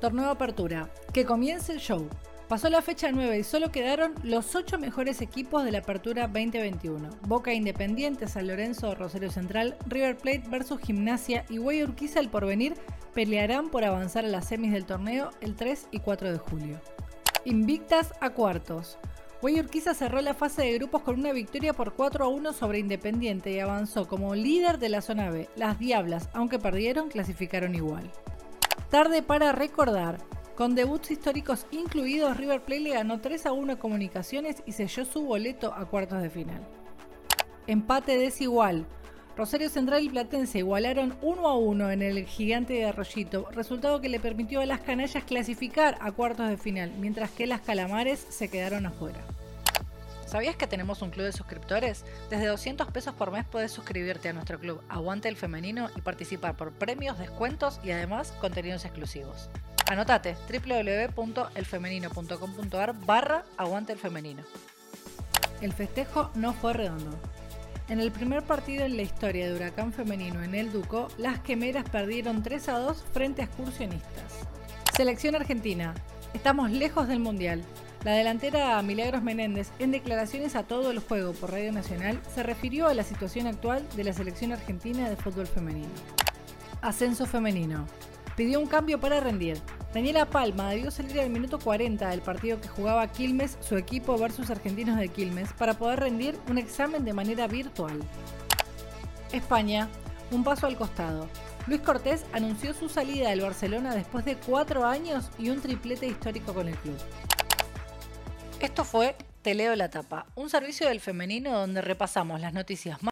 Torneo Apertura. Que comience el show. Pasó la fecha 9 y solo quedaron los 8 mejores equipos de la Apertura 2021. Boca Independiente, San Lorenzo, Rosario Central, River Plate versus Gimnasia y Güey Urquiza el Porvenir pelearán por avanzar a las semis del torneo el 3 y 4 de julio. Invictas a cuartos. Güey Urquiza cerró la fase de grupos con una victoria por 4 a 1 sobre Independiente y avanzó como líder de la zona B. Las Diablas, aunque perdieron, clasificaron igual. Tarde para recordar. Con debuts históricos incluidos, River Plate le ganó 3 a 1 a Comunicaciones y selló su boleto a cuartos de final. Empate desigual. Rosario Central y Platense igualaron 1 a 1 en el gigante de Arroyito, resultado que le permitió a las canallas clasificar a cuartos de final, mientras que las calamares se quedaron afuera. ¿Sabías que tenemos un club de suscriptores? Desde 200 pesos por mes puedes suscribirte a nuestro club Aguante el Femenino y participar por premios, descuentos y además contenidos exclusivos. Anotate www.elfemenino.com.ar barra Aguante el Femenino. El festejo no fue redondo. En el primer partido en la historia de Huracán Femenino en el Duco, las quemeras perdieron 3 a 2 frente a excursionistas. Selección Argentina. Estamos lejos del Mundial. La delantera Milagros Menéndez, en declaraciones a todo el juego por Radio Nacional, se refirió a la situación actual de la selección argentina de fútbol femenino. Ascenso femenino. Pidió un cambio para rendir. Daniela Palma debió salir al minuto 40 del partido que jugaba Quilmes, su equipo versus Argentinos de Quilmes, para poder rendir un examen de manera virtual. España, un paso al costado. Luis Cortés anunció su salida del Barcelona después de cuatro años y un triplete histórico con el club. Esto fue Te leo la tapa, un servicio del femenino donde repasamos las noticias más